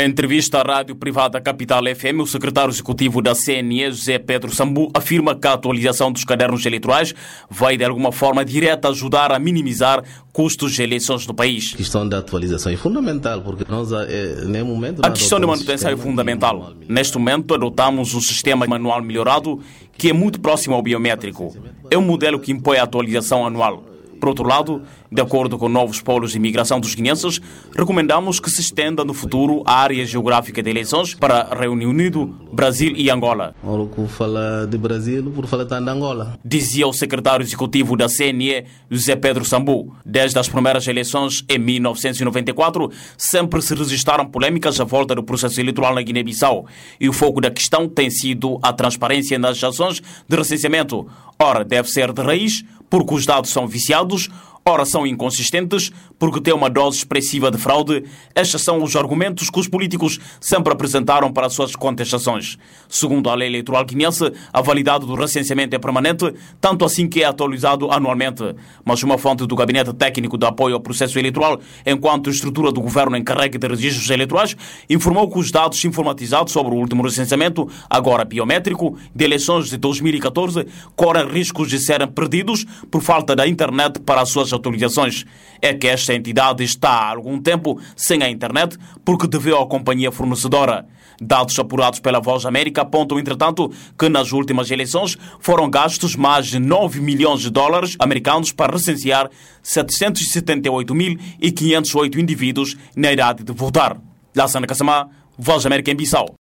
Em entrevista à rádio privada Capital FM, o secretário executivo da CNE, José Pedro Sambu, afirma que a atualização dos cadernos eleitorais vai, de alguma forma direta, ajudar a minimizar custos de eleições no país. A questão da atualização é fundamental, porque nós, é, nem momento... A questão de manutenção é fundamental. Neste momento, adotamos um sistema manual melhorado que é muito próximo ao biométrico. É um modelo que impõe a atualização anual. Por outro lado, de acordo com novos polos de imigração dos guineenses, recomendamos que se estenda no futuro a área geográfica de eleições para Reino Unido, Brasil e Angola. Ora, fala de Brasil, por falar de Angola. Dizia o secretário executivo da CNE, José Pedro Sambu. Desde as primeiras eleições em 1994, sempre se registraram polêmicas à volta do processo eleitoral na Guiné-Bissau. E o foco da questão tem sido a transparência nas ações de recenseamento. Ora, deve ser de raiz porque os dados são viciados, ora são inconsistentes, porque têm uma dose expressiva de fraude. Estes são os argumentos que os políticos sempre apresentaram para as suas contestações. Segundo a lei eleitoral guinense, a validade do recenseamento é permanente, tanto assim que é atualizado anualmente. Mas uma fonte do Gabinete Técnico de Apoio ao Processo Eleitoral, enquanto estrutura do governo encarregue de registros eleitorais, informou que os dados informatizados sobre o último recenseamento, agora biométrico, de eleições de 2014, correm riscos de serem perdidos por falta da internet para as suas atualizações. É que esta entidade está há algum tempo sem a internet porque deveu à companhia fornecedora. Dados apurados pela Voz América apontam, entretanto, que nas últimas eleições foram gastos mais de 9 milhões de dólares americanos para recensear 778.508 indivíduos na idade de votar. Lassana Kassamá, Voz América em Bissau.